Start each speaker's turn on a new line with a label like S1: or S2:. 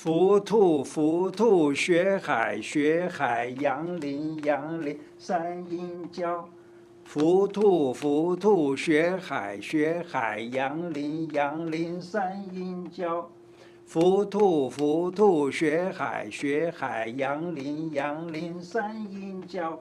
S1: 浮兔浮兔学海学海杨林杨林三阴交。浮兔浮兔学海学海杨林杨林三阴交。浮兔浮兔学海学海杨林杨林三阴交。